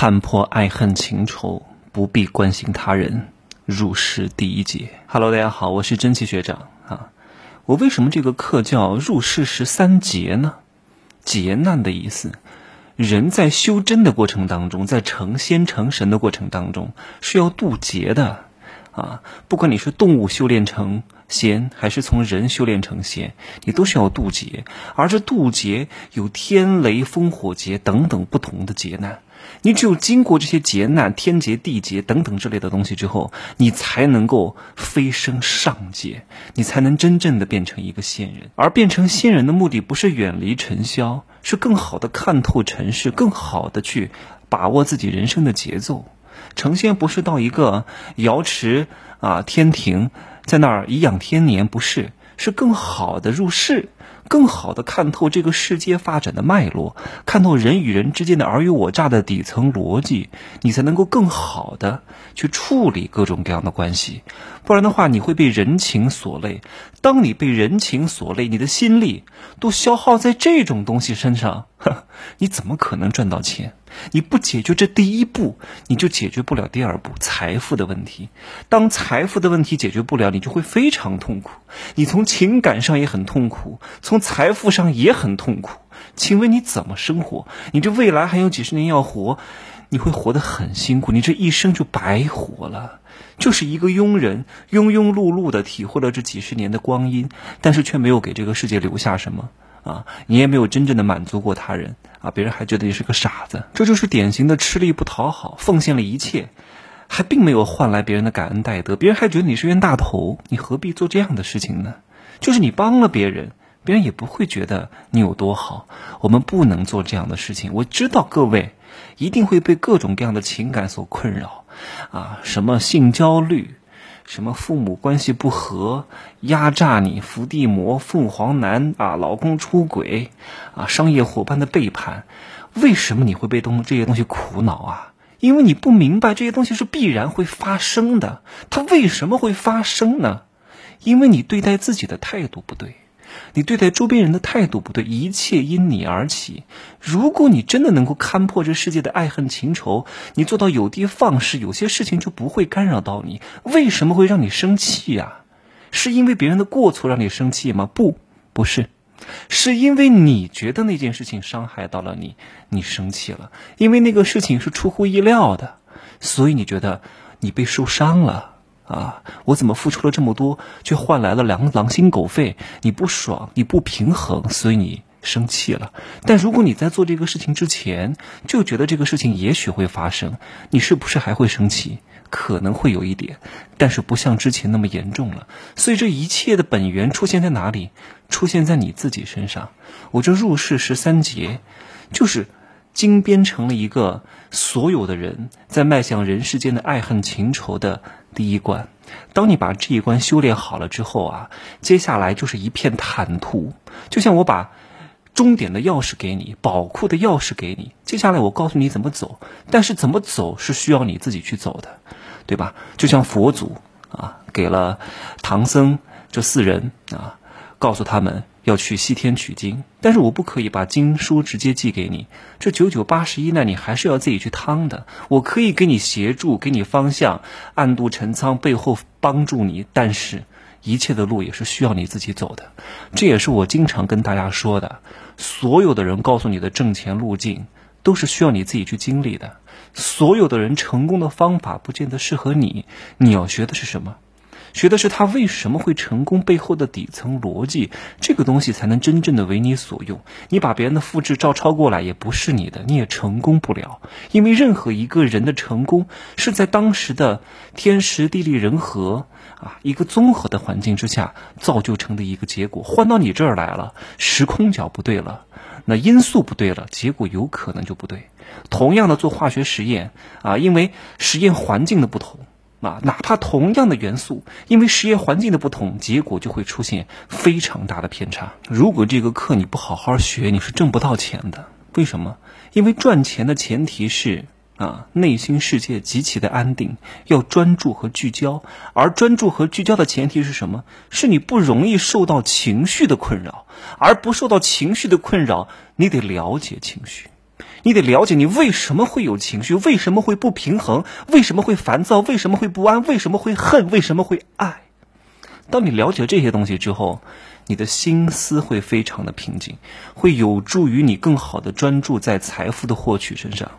看破爱恨情仇，不必关心他人。入世第一节，Hello，大家好，我是真奇学长啊。我为什么这个课叫入世十三劫呢？劫难的意思，人在修真的过程当中，在成仙成神的过程当中，是要渡劫的啊。不管你是动物修炼成仙，还是从人修炼成仙，你都需要渡劫。而这渡劫有天雷风火劫等等不同的劫难。你只有经过这些劫难、天劫、地劫等等之类的东西之后，你才能够飞升上界，你才能真正的变成一个仙人。而变成仙人的目的不是远离尘嚣，是更好的看透尘世，更好的去把握自己人生的节奏。成仙不是到一个瑶池啊天庭，在那儿颐养天年，不是，是更好的入世。更好的看透这个世界发展的脉络，看透人与人之间的尔虞我诈的底层逻辑，你才能够更好的去处理各种各样的关系。不然的话，你会被人情所累。当你被人情所累，你的心力都消耗在这种东西身上，你怎么可能赚到钱？你不解决这第一步，你就解决不了第二步财富的问题。当财富的问题解决不了，你就会非常痛苦。你从情感上也很痛苦，从财富上也很痛苦。请问你怎么生活？你这未来还有几十年要活，你会活得很辛苦。你这一生就白活了，就是一个庸人，庸庸碌碌的体会了这几十年的光阴，但是却没有给这个世界留下什么。啊，你也没有真正的满足过他人啊，别人还觉得你是个傻子，这就是典型的吃力不讨好，奉献了一切，还并没有换来别人的感恩戴德，别人还觉得你是冤大头，你何必做这样的事情呢？就是你帮了别人，别人也不会觉得你有多好。我们不能做这样的事情。我知道各位一定会被各种各样的情感所困扰，啊，什么性焦虑。什么父母关系不和，压榨你，伏地魔、凤凰男啊，老公出轨，啊，商业伙伴的背叛，为什么你会被东这些东西苦恼啊？因为你不明白这些东西是必然会发生的。它为什么会发生呢？因为你对待自己的态度不对。你对待周边人的态度不对，一切因你而起。如果你真的能够看破这世界的爱恨情仇，你做到有的放矢，有些事情就不会干扰到你。为什么会让你生气呀？是因为别人的过错让你生气吗？不，不是，是因为你觉得那件事情伤害到了你，你生气了。因为那个事情是出乎意料的，所以你觉得你被受伤了。啊！我怎么付出了这么多，却换来了狼狼心狗肺？你不爽，你不平衡，所以你生气了。但如果你在做这个事情之前就觉得这个事情也许会发生，你是不是还会生气？可能会有一点，但是不像之前那么严重了。所以这一切的本源出现在哪里？出现在你自己身上。我这入世十三劫，就是精编成了一个所有的人在迈向人世间的爱恨情仇的。第一关，当你把这一关修炼好了之后啊，接下来就是一片坦途。就像我把终点的钥匙给你，宝库的钥匙给你，接下来我告诉你怎么走。但是怎么走是需要你自己去走的，对吧？就像佛祖啊，给了唐僧这四人啊，告诉他们。要去西天取经，但是我不可以把经书直接寄给你。这九九八十一难，你还是要自己去趟的。我可以给你协助，给你方向，暗度陈仓，背后帮助你。但是，一切的路也是需要你自己走的。这也是我经常跟大家说的。所有的人告诉你的挣钱路径，都是需要你自己去经历的。所有的人成功的方法，不见得适合你。你要学的是什么？学的是他为什么会成功背后的底层逻辑，这个东西才能真正的为你所用。你把别人的复制照抄过来也不是你的，你也成功不了。因为任何一个人的成功是在当时的天时地利人和啊一个综合的环境之下造就成的一个结果。换到你这儿来了，时空角不对了，那因素不对了，结果有可能就不对。同样的做化学实验啊，因为实验环境的不同。啊，哪怕同样的元素，因为实验环境的不同，结果就会出现非常大的偏差。如果这个课你不好好学，你是挣不到钱的。为什么？因为赚钱的前提是啊，内心世界极其的安定，要专注和聚焦。而专注和聚焦的前提是什么？是你不容易受到情绪的困扰，而不受到情绪的困扰，你得了解情绪。你得了解你为什么会有情绪，为什么会不平衡，为什么会烦躁，为什么会不安，为什么会恨，为什么会爱。当你了解这些东西之后，你的心思会非常的平静，会有助于你更好的专注在财富的获取身上。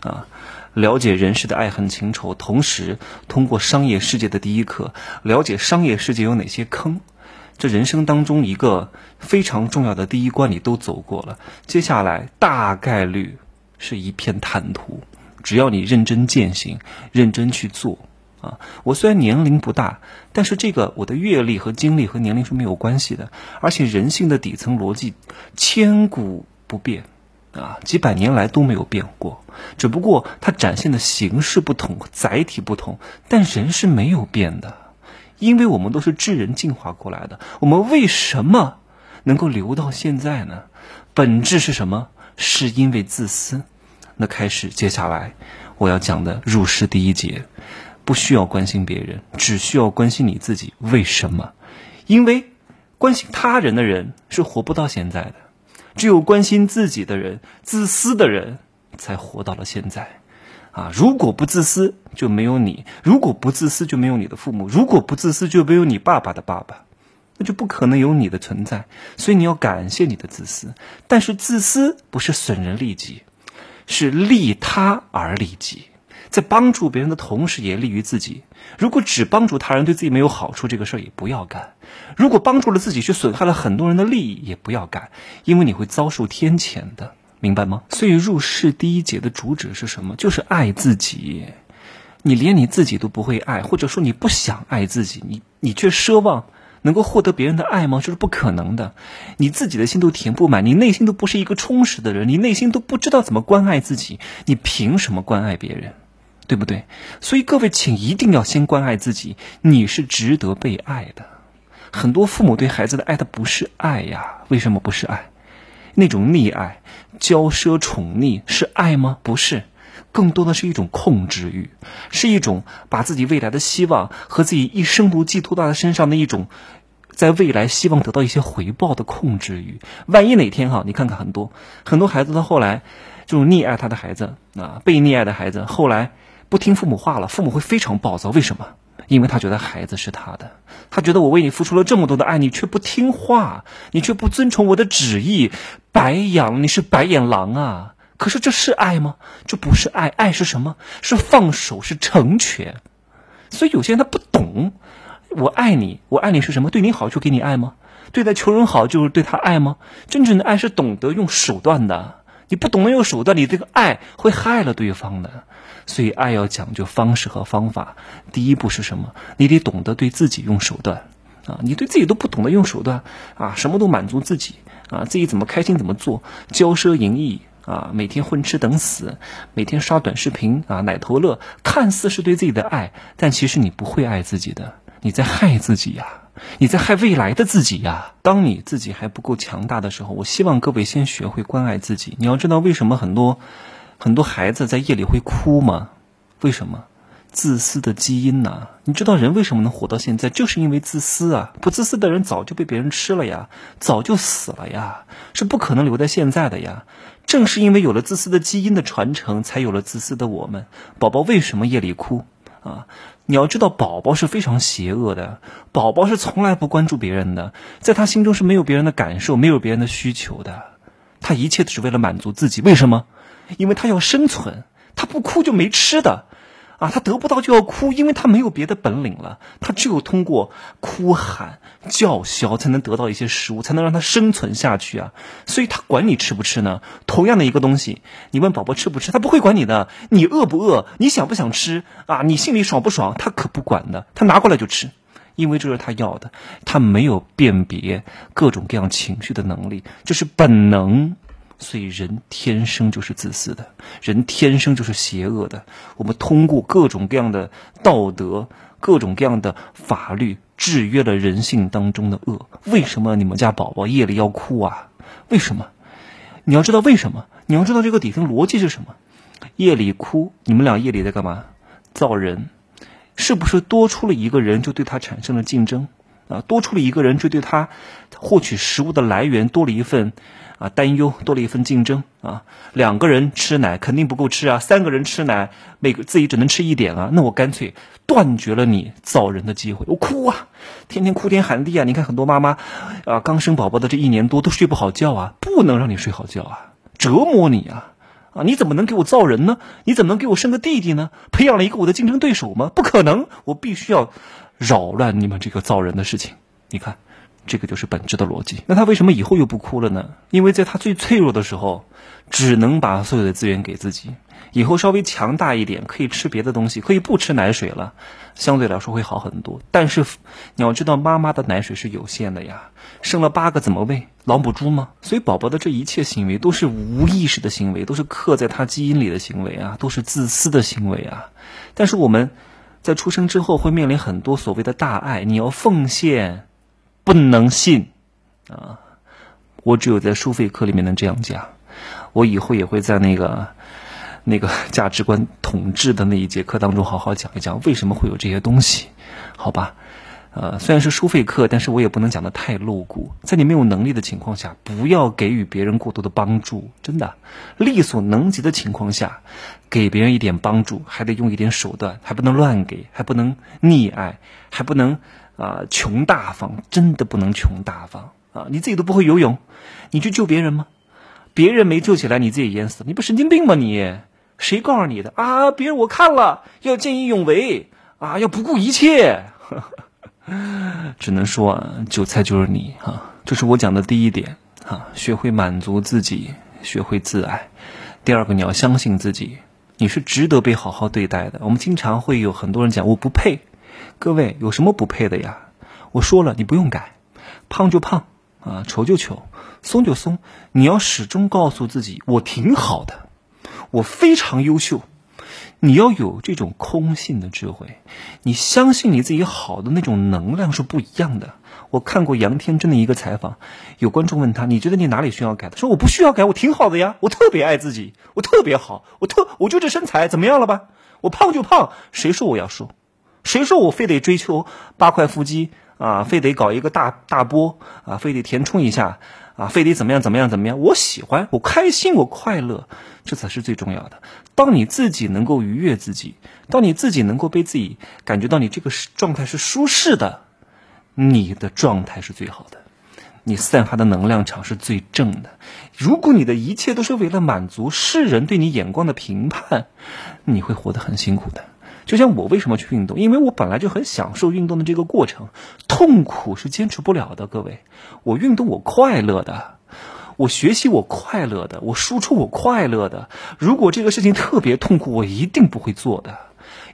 啊，了解人世的爱恨情仇，同时通过商业世界的第一课，了解商业世界有哪些坑。这人生当中一个非常重要的第一关，你都走过了。接下来大概率是一片坦途，只要你认真践行，认真去做。啊，我虽然年龄不大，但是这个我的阅历和经历和年龄是没有关系的，而且人性的底层逻辑千古不变，啊，几百年来都没有变过，只不过它展现的形式不同，载体不同，但人是没有变的。因为我们都是智人进化过来的，我们为什么能够留到现在呢？本质是什么？是因为自私。那开始，接下来我要讲的入世第一节，不需要关心别人，只需要关心你自己。为什么？因为关心他人的人是活不到现在的，只有关心自己的人，自私的人才活到了现在。啊！如果不自私，就没有你；如果不自私，就没有你的父母；如果不自私，就没有你爸爸的爸爸，那就不可能有你的存在。所以你要感谢你的自私，但是自私不是损人利己，是利他而利己，在帮助别人的同时也利于自己。如果只帮助他人对自己没有好处，这个事儿也不要干；如果帮助了自己却损害了很多人的利益，也不要干，因为你会遭受天谴的。明白吗？所以入世第一节的主旨是什么？就是爱自己。你连你自己都不会爱，或者说你不想爱自己，你你却奢望能够获得别人的爱吗？这是不可能的。你自己的心都填不满，你内心都不是一个充实的人，你内心都不知道怎么关爱自己，你凭什么关爱别人？对不对？所以各位，请一定要先关爱自己。你是值得被爱的。很多父母对孩子的爱，他不是爱呀？为什么不是爱？那种溺爱、骄奢、宠溺是爱吗？不是，更多的是一种控制欲，是一种把自己未来的希望和自己一生都寄托到他身上的一种，在未来希望得到一些回报的控制欲。万一哪天哈，你看看很多很多孩子，他后来这种溺爱他的孩子啊，被溺爱的孩子，后来不听父母话了，父母会非常暴躁。为什么？因为他觉得孩子是他的，他觉得我为你付出了这么多的爱，你却不听话，你却不遵从我的旨意，白养你是白眼狼啊！可是这是爱吗？这不是爱，爱是什么？是放手，是成全。所以有些人他不懂，我爱你，我爱你是什么？对你好就给你爱吗？对待穷人好就是对他爱吗？真正的爱是懂得用手段的，你不懂得用手段，你这个爱会害了对方的。所以，爱要讲究方式和方法。第一步是什么？你得懂得对自己用手段啊！你对自己都不懂得用手段啊，什么都满足自己啊，自己怎么开心怎么做，骄奢淫逸啊，每天混吃等死，每天刷短视频啊，奶头乐，看似是对自己的爱，但其实你不会爱自己的，你在害自己呀，你在害未来的自己呀。当你自己还不够强大的时候，我希望各位先学会关爱自己。你要知道，为什么很多？很多孩子在夜里会哭吗？为什么？自私的基因呐！你知道人为什么能活到现在，就是因为自私啊！不自私的人早就被别人吃了呀，早就死了呀，是不可能留在现在的呀。正是因为有了自私的基因的传承，才有了自私的我们。宝宝为什么夜里哭啊？你要知道，宝宝是非常邪恶的，宝宝是从来不关注别人的，在他心中是没有别人的感受，没有别人的需求的，他一切都是为了满足自己。为什么？因为他要生存，他不哭就没吃的，啊，他得不到就要哭，因为他没有别的本领了，他只有通过哭喊叫嚣才能得到一些食物，才能让他生存下去啊。所以他管你吃不吃呢？同样的一个东西，你问宝宝吃不吃，他不会管你的。你饿不饿？你想不想吃？啊，你心里爽不爽？他可不管的，他拿过来就吃，因为这是他要的。他没有辨别各种各样情绪的能力，这是本能。所以人天生就是自私的，人天生就是邪恶的。我们通过各种各样的道德、各种各样的法律，制约了人性当中的恶。为什么你们家宝宝夜里要哭啊？为什么？你要知道为什么？你要知道这个底层逻辑是什么？夜里哭，你们俩夜里在干嘛？造人，是不是多出了一个人就对他产生了竞争？啊，多出了一个人，就对他获取食物的来源多了一份啊担忧，多了一份竞争啊。两个人吃奶肯定不够吃啊，三个人吃奶，每个自己只能吃一点啊。那我干脆断绝了你造人的机会，我哭啊，天天哭天喊地啊。你看很多妈妈啊，刚生宝宝的这一年多都睡不好觉啊，不能让你睡好觉啊，折磨你啊啊！你怎么能给我造人呢？你怎么能给我生个弟弟呢？培养了一个我的竞争对手吗？不可能，我必须要。扰乱你们这个造人的事情，你看，这个就是本质的逻辑。那他为什么以后又不哭了呢？因为在他最脆弱的时候，只能把所有的资源给自己。以后稍微强大一点，可以吃别的东西，可以不吃奶水了，相对来说会好很多。但是你要知道，妈妈的奶水是有限的呀，生了八个怎么喂？老母猪吗？所以宝宝的这一切行为都是无意识的行为，都是刻在他基因里的行为啊，都是自私的行为啊。但是我们。在出生之后会面临很多所谓的大爱，你要奉献，不能信，啊！我只有在收费课里面能这样讲，我以后也会在那个那个价值观统治的那一节课当中好好讲一讲为什么会有这些东西，好吧？呃，虽然是收费课，但是我也不能讲的太露骨。在你没有能力的情况下，不要给予别人过多的帮助，真的，力所能及的情况下，给别人一点帮助，还得用一点手段，还不能乱给，还不能溺爱，还不能啊穷大方，真的不能穷大方啊！你自己都不会游泳，你去救别人吗？别人没救起来，你自己淹死，你不神经病吗？你谁告诉你的啊？别人我看了，要见义勇为啊，要不顾一切。只能说啊，韭菜就是你哈，这是我讲的第一点啊，学会满足自己，学会自爱。第二个，你要相信自己，你是值得被好好对待的。我们经常会有很多人讲我不配，各位有什么不配的呀？我说了，你不用改，胖就胖啊，丑就丑，松就松，你要始终告诉自己，我挺好的，我非常优秀。你要有这种空性的智慧，你相信你自己好的那种能量是不一样的。我看过杨天真的一个采访，有观众问他：“你觉得你哪里需要改？”他说：“我不需要改，我挺好的呀，我特别爱自己，我特别好，我特我就这身材怎么样了吧？我胖就胖，谁说我要瘦？谁说我非得追求八块腹肌啊？非得搞一个大大波啊？非得填充一下？”啊，非得怎么样怎么样怎么样？我喜欢，我开心，我快乐，这才是最重要的。当你自己能够愉悦自己，当你自己能够被自己感觉到你这个状态是舒适的，你的状态是最好的，你散发的能量场是最正的。如果你的一切都是为了满足世人对你眼光的评判，你会活得很辛苦的。就像我为什么去运动？因为我本来就很享受运动的这个过程，痛苦是坚持不了的。各位，我运动我快乐的，我学习我快乐的，我输出我快乐的。如果这个事情特别痛苦，我一定不会做的。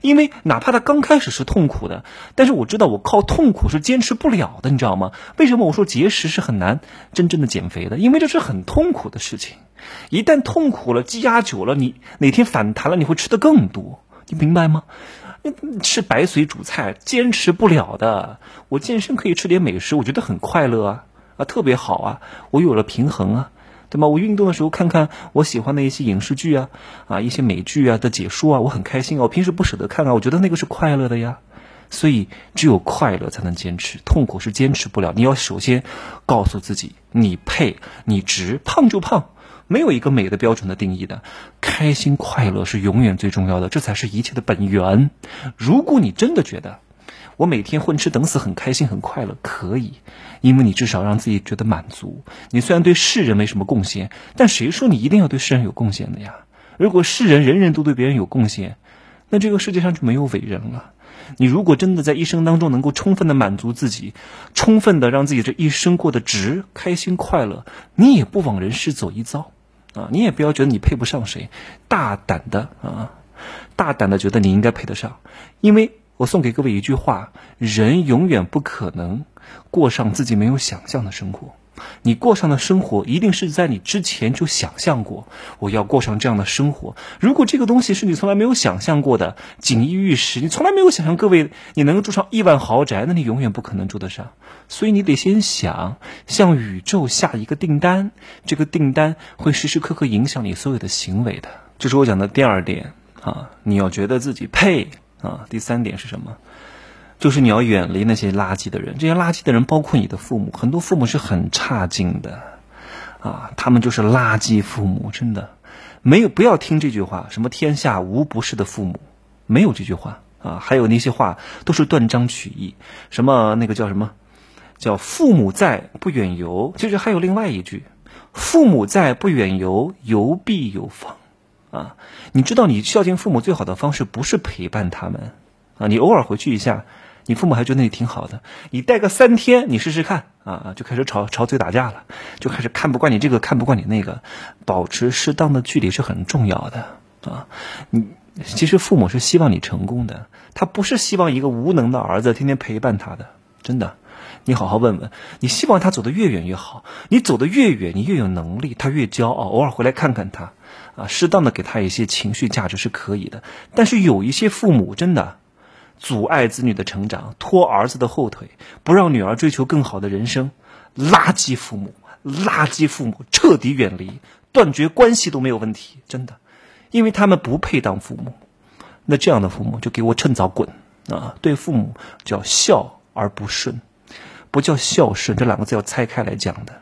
因为哪怕它刚开始是痛苦的，但是我知道我靠痛苦是坚持不了的，你知道吗？为什么我说节食是很难真正的减肥的？因为这是很痛苦的事情，一旦痛苦了，积压久了，你哪天反弹了，你会吃的更多。你明白吗？吃白水煮菜坚持不了的。我健身可以吃点美食，我觉得很快乐啊啊，特别好啊！我有了平衡啊，对吗？我运动的时候看看我喜欢的一些影视剧啊啊，一些美剧啊的解说啊，我很开心啊。我平时不舍得看啊，我觉得那个是快乐的呀。所以只有快乐才能坚持，痛苦是坚持不了。你要首先告诉自己，你配，你值，胖就胖。没有一个美的标准的定义的，开心快乐是永远最重要的，这才是一切的本源。如果你真的觉得我每天混吃等死很开心很快乐，可以，因为你至少让自己觉得满足。你虽然对世人没什么贡献，但谁说你一定要对世人有贡献的呀？如果世人人人都对别人有贡献，那这个世界上就没有伟人了。你如果真的在一生当中能够充分的满足自己，充分的让自己这一生过得值、开心、快乐，你也不枉人世走一遭。啊，你也不要觉得你配不上谁，大胆的啊，大胆的觉得你应该配得上，因为我送给各位一句话：人永远不可能过上自己没有想象的生活。你过上的生活，一定是在你之前就想象过，我要过上这样的生活。如果这个东西是你从来没有想象过的，锦衣玉食，你从来没有想象，各位你能够住上亿万豪宅，那你永远不可能住得上。所以你得先想，向宇宙下一个订单，这个订单会时时刻刻影响你所有的行为的。这是我讲的第二点啊，你要觉得自己配啊。第三点是什么？就是你要远离那些垃圾的人。这些垃圾的人包括你的父母，很多父母是很差劲的，啊，他们就是垃圾父母，真的没有不要听这句话，什么天下无不是的父母，没有这句话啊。还有那些话都是断章取义，什么那个叫什么，叫父母在不远游。其实还有另外一句，父母在不远游，游必有方。啊，你知道你孝敬父母最好的方式不是陪伴他们，啊，你偶尔回去一下，你父母还觉得你挺好的。你待个三天，你试试看，啊，就开始吵吵嘴打架了，就开始看不惯你这个，看不惯你那个。保持适当的距离是很重要的，啊，你其实父母是希望你成功的，他不是希望一个无能的儿子天天陪伴他的，真的。你好好问问，你希望他走得越远越好，你走得越远，你越有能力，他越骄傲。偶尔回来看看他。啊，适当的给他一些情绪价值是可以的，但是有一些父母真的阻碍子女的成长，拖儿子的后腿，不让女儿追求更好的人生，垃圾父母，垃圾父母，彻底远离，断绝关系都没有问题，真的，因为他们不配当父母，那这样的父母就给我趁早滚啊！对父母叫孝而不顺，不叫孝顺，这两个字要拆开来讲的，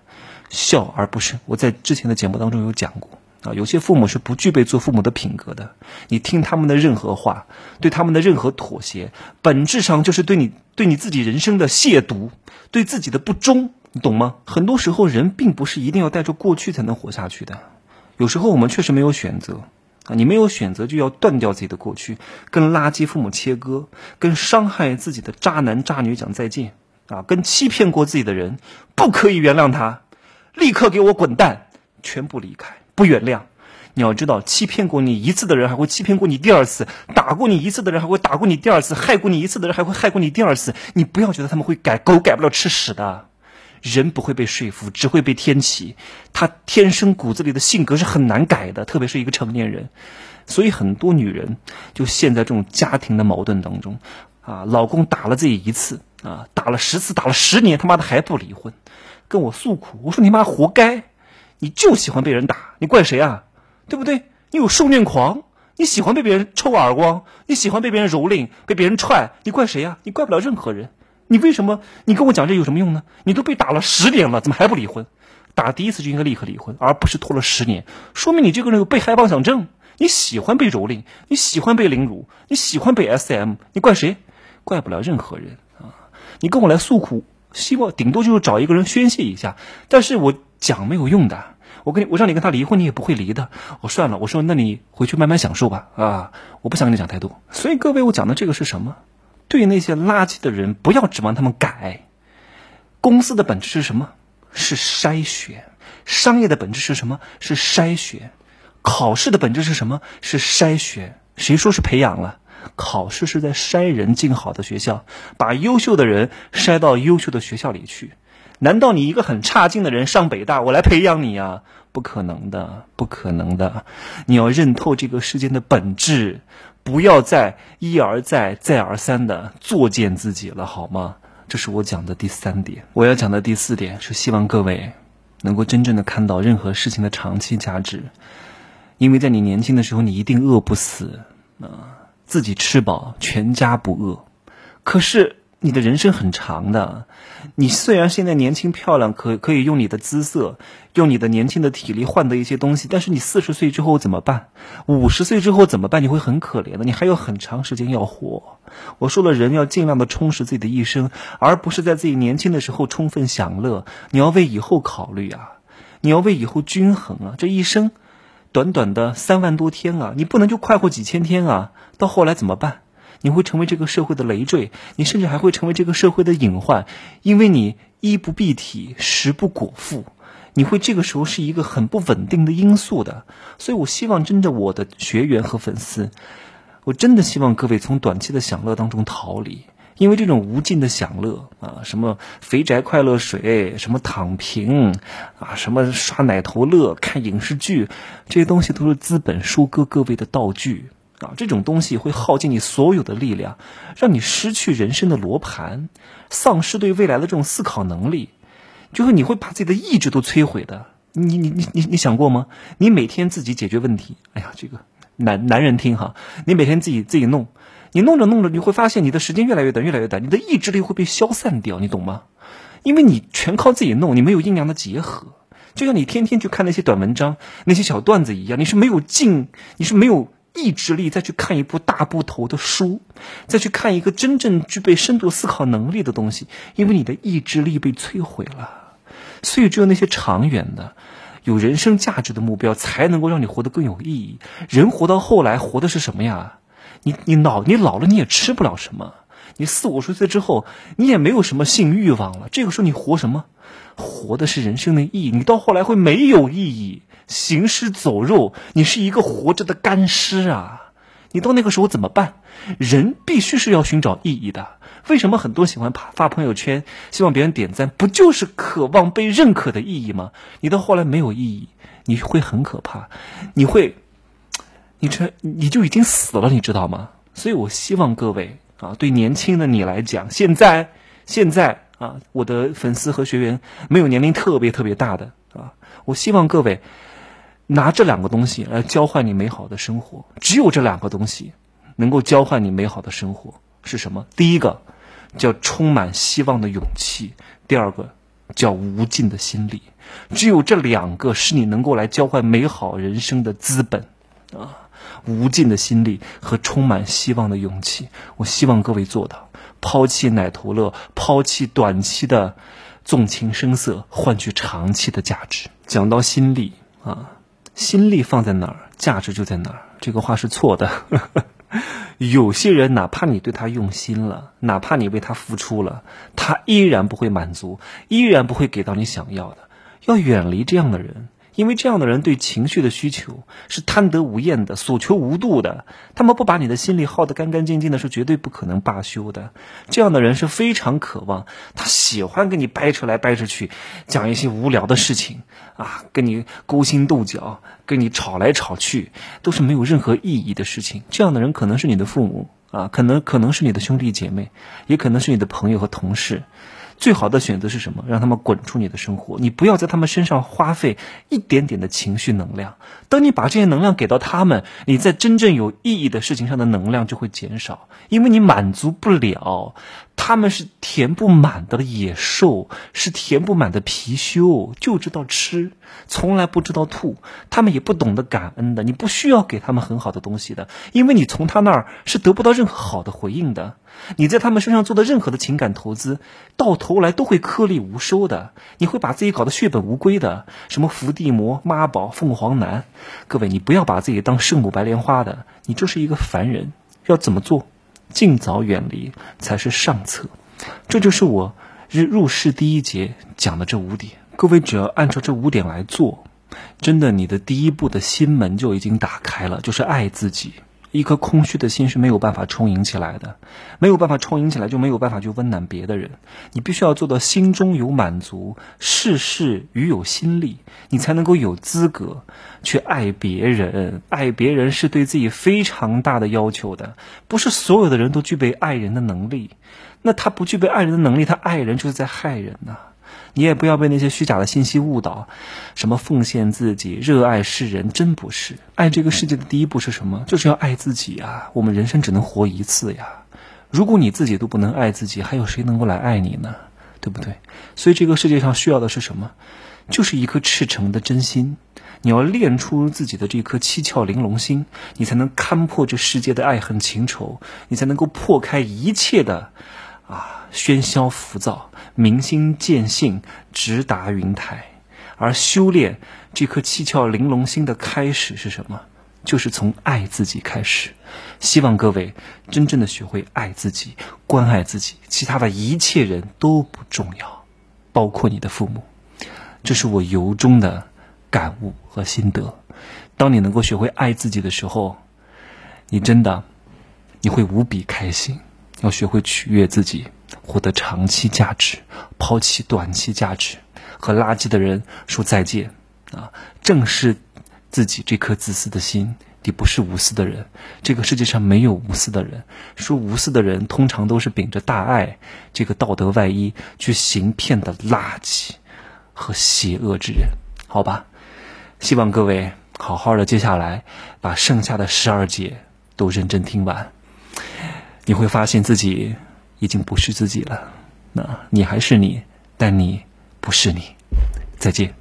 孝而不顺，我在之前的节目当中有讲过。啊，有些父母是不具备做父母的品格的。你听他们的任何话，对他们的任何妥协，本质上就是对你对你自己人生的亵渎，对自己的不忠，你懂吗？很多时候，人并不是一定要带着过去才能活下去的。有时候我们确实没有选择啊，你没有选择就要断掉自己的过去，跟垃圾父母切割，跟伤害自己的渣男渣女讲再见啊，跟欺骗过自己的人不可以原谅他，立刻给我滚蛋，全部离开。不原谅，你要知道，欺骗过你一次的人还会欺骗过你第二次；打过你一次的人还会打过你第二次；害过你一次的人还会害过你第二次。你不要觉得他们会改，狗改不了吃屎的，人不会被说服，只会被天启。他天生骨子里的性格是很难改的，特别是一个成年人。所以很多女人就陷在这种家庭的矛盾当中啊，老公打了自己一次啊，打了十次，打了十年，他妈的还不离婚，跟我诉苦。我说你妈活该。你就喜欢被人打，你怪谁啊？对不对？你有受虐狂，你喜欢被别人抽耳光，你喜欢被别人蹂躏，被别人踹，你怪谁呀？你怪不了任何人。你为什么？你跟我讲这有什么用呢？你都被打了十年了，怎么还不离婚？打第一次就应该立刻离婚，而不是拖了十年，说明你这个人有被害妄想症。你喜欢被蹂躏，你喜欢被凌辱，你喜欢被 SM，你怪谁？怪不了任何人啊！你跟我来诉苦，希望顶多就是找一个人宣泄一下，但是我讲没有用的。我跟你，我让你跟他离婚，你也不会离的。我算了，我说那你回去慢慢享受吧。啊，我不想跟你讲太多。所以各位，我讲的这个是什么？对那些垃圾的人，不要指望他们改。公司的本质是什么？是筛选。商业的本质是什么？是筛选。考试的本质是什么？是筛选。谁说是培养了？考试是在筛人进好的学校，把优秀的人筛到优秀的学校里去。难道你一个很差劲的人上北大，我来培养你啊？不可能的，不可能的！你要认透这个世界的本质，不要再一而再、再而三的作践自己了，好吗？这是我讲的第三点。我要讲的第四点是希望各位能够真正的看到任何事情的长期价值，因为在你年轻的时候，你一定饿不死啊，自己吃饱，全家不饿。可是。你的人生很长的，你虽然现在年轻漂亮，可可以用你的姿色，用你的年轻的体力换得一些东西，但是你四十岁之后怎么办？五十岁之后怎么办？你会很可怜的，你还有很长时间要活。我说了，人要尽量的充实自己的一生，而不是在自己年轻的时候充分享乐。你要为以后考虑啊，你要为以后均衡啊。这一生，短短的三万多天啊，你不能就快活几千天啊，到后来怎么办？你会成为这个社会的累赘，你甚至还会成为这个社会的隐患，因为你衣不蔽体，食不果腹，你会这个时候是一个很不稳定的因素的。所以我希望，真的我的学员和粉丝，我真的希望各位从短期的享乐当中逃离，因为这种无尽的享乐啊，什么肥宅快乐水，什么躺平啊，什么刷奶头乐、看影视剧，这些东西都是资本收割各位的道具。啊，这种东西会耗尽你所有的力量，让你失去人生的罗盘，丧失对未来的这种思考能力，就是你会把自己的意志都摧毁的。你你你你你想过吗？你每天自己解决问题，哎呀，这个男男人听哈，你每天自己自己弄，你弄着弄着，你会发现你的时间越来越短，越来越短，你的意志力会被消散掉，你懂吗？因为你全靠自己弄，你没有阴阳的结合，就像你天天去看那些短文章、那些小段子一样，你是没有劲，你是没有意志力再去看一部大部头的书，再去看一个真正具备深度思考能力的东西，因为你的意志力被摧毁了。所以，只有那些长远的、有人生价值的目标，才能够让你活得更有意义。人活到后来，活的是什么呀？你你老你老了，你也吃不了什么。你四五十岁之后，你也没有什么性欲望了。这个时候你活什么？活的是人生的意义。你到后来会没有意义，行尸走肉，你是一个活着的干尸啊！你到那个时候怎么办？人必须是要寻找意义的。为什么很多喜欢发发朋友圈，希望别人点赞，不就是渴望被认可的意义吗？你到后来没有意义，你会很可怕，你会，你这你就已经死了，你知道吗？所以我希望各位。啊，对年轻的你来讲，现在现在啊，我的粉丝和学员没有年龄特别特别大的啊，我希望各位拿这两个东西来交换你美好的生活。只有这两个东西能够交换你美好的生活是什么？第一个叫充满希望的勇气，第二个叫无尽的心力。只有这两个是你能够来交换美好人生的资本啊。无尽的心力和充满希望的勇气，我希望各位做到，抛弃奶头乐，抛弃短期的纵情声色，换取长期的价值。讲到心力啊，心力放在哪儿，价值就在哪儿。这个话是错的。有些人哪怕你对他用心了，哪怕你为他付出了，他依然不会满足，依然不会给到你想要的。要远离这样的人。因为这样的人对情绪的需求是贪得无厌的，所求无度的。他们不把你的心里耗得干干净净的，是绝对不可能罢休的。这样的人是非常渴望，他喜欢跟你掰扯来掰扯去，讲一些无聊的事情啊，跟你勾心斗角，跟你吵来吵去，都是没有任何意义的事情。这样的人可能是你的父母啊，可能可能是你的兄弟姐妹，也可能是你的朋友和同事。最好的选择是什么？让他们滚出你的生活，你不要在他们身上花费一点点的情绪能量。当你把这些能量给到他们，你在真正有意义的事情上的能量就会减少，因为你满足不了。他们是填不满的野兽，是填不满的貔貅，就知道吃，从来不知道吐。他们也不懂得感恩的，你不需要给他们很好的东西的，因为你从他那儿是得不到任何好的回应的。你在他们身上做的任何的情感投资，到头来都会颗粒无收的，你会把自己搞得血本无归的。什么伏地魔、妈宝、凤凰男，各位，你不要把自己当圣母白莲花的，你就是一个凡人。要怎么做？尽早远离才是上策，这就是我入入世第一节讲的这五点。各位只要按照这五点来做，真的，你的第一步的心门就已经打开了，就是爱自己。一颗空虚的心是没有办法充盈起来的，没有办法充盈起来，就没有办法去温暖别的人。你必须要做到心中有满足，事事与有心力，你才能够有资格去爱别人。爱别人是对自己非常大的要求的，不是所有的人都具备爱人的能力。那他不具备爱人的能力，他爱人就是在害人呐。你也不要被那些虚假的信息误导，什么奉献自己、热爱世人，真不是。爱这个世界的第一步是什么？就是要爱自己啊！我们人生只能活一次呀！如果你自己都不能爱自己，还有谁能够来爱你呢？对不对？所以这个世界上需要的是什么？就是一颗赤诚的真心。你要练出自己的这颗七窍玲珑心，你才能看破这世界的爱恨情仇，你才能够破开一切的啊喧嚣浮躁。明心见性，直达云台。而修炼这颗七窍玲珑心的开始是什么？就是从爱自己开始。希望各位真正的学会爱自己，关爱自己，其他的一切人都不重要，包括你的父母。这是我由衷的感悟和心得。当你能够学会爱自己的时候，你真的你会无比开心。要学会取悦自己。获得长期价值，抛弃短期价值，和垃圾的人说再见啊！正视自己这颗自私的心，你不是无私的人。这个世界上没有无私的人，说无私的人通常都是秉着大爱这个道德外衣去行骗的垃圾和邪恶之人。好吧，希望各位好好的，接下来把剩下的十二节都认真听完。你会发现自己已经不是自己了。那你还是你，但你不是你。再见。